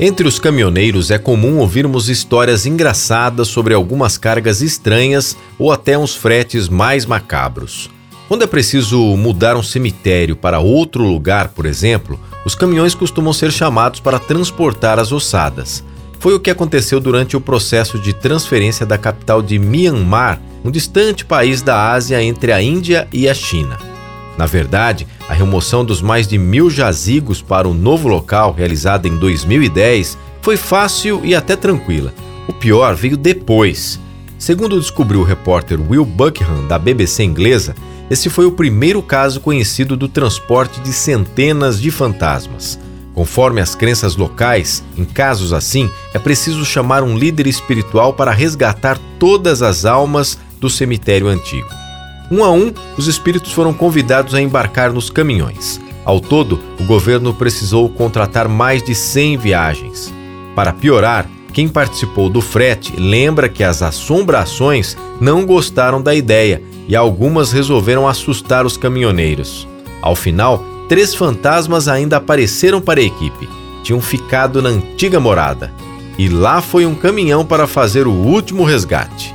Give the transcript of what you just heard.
Entre os caminhoneiros é comum ouvirmos histórias engraçadas sobre algumas cargas estranhas ou até uns fretes mais macabros. Quando é preciso mudar um cemitério para outro lugar, por exemplo, os caminhões costumam ser chamados para transportar as ossadas. Foi o que aconteceu durante o processo de transferência da capital de Myanmar, um distante país da Ásia entre a Índia e a China. Na verdade, a remoção dos mais de mil jazigos para o novo local, realizada em 2010, foi fácil e até tranquila. O pior veio depois. Segundo descobriu o repórter Will Buckingham, da BBC inglesa, esse foi o primeiro caso conhecido do transporte de centenas de fantasmas. Conforme as crenças locais, em casos assim, é preciso chamar um líder espiritual para resgatar todas as almas do cemitério antigo. Um a um, os espíritos foram convidados a embarcar nos caminhões. Ao todo, o governo precisou contratar mais de 100 viagens. Para piorar, quem participou do frete lembra que as assombrações não gostaram da ideia e algumas resolveram assustar os caminhoneiros. Ao final, três fantasmas ainda apareceram para a equipe. Tinham ficado na antiga morada. E lá foi um caminhão para fazer o último resgate.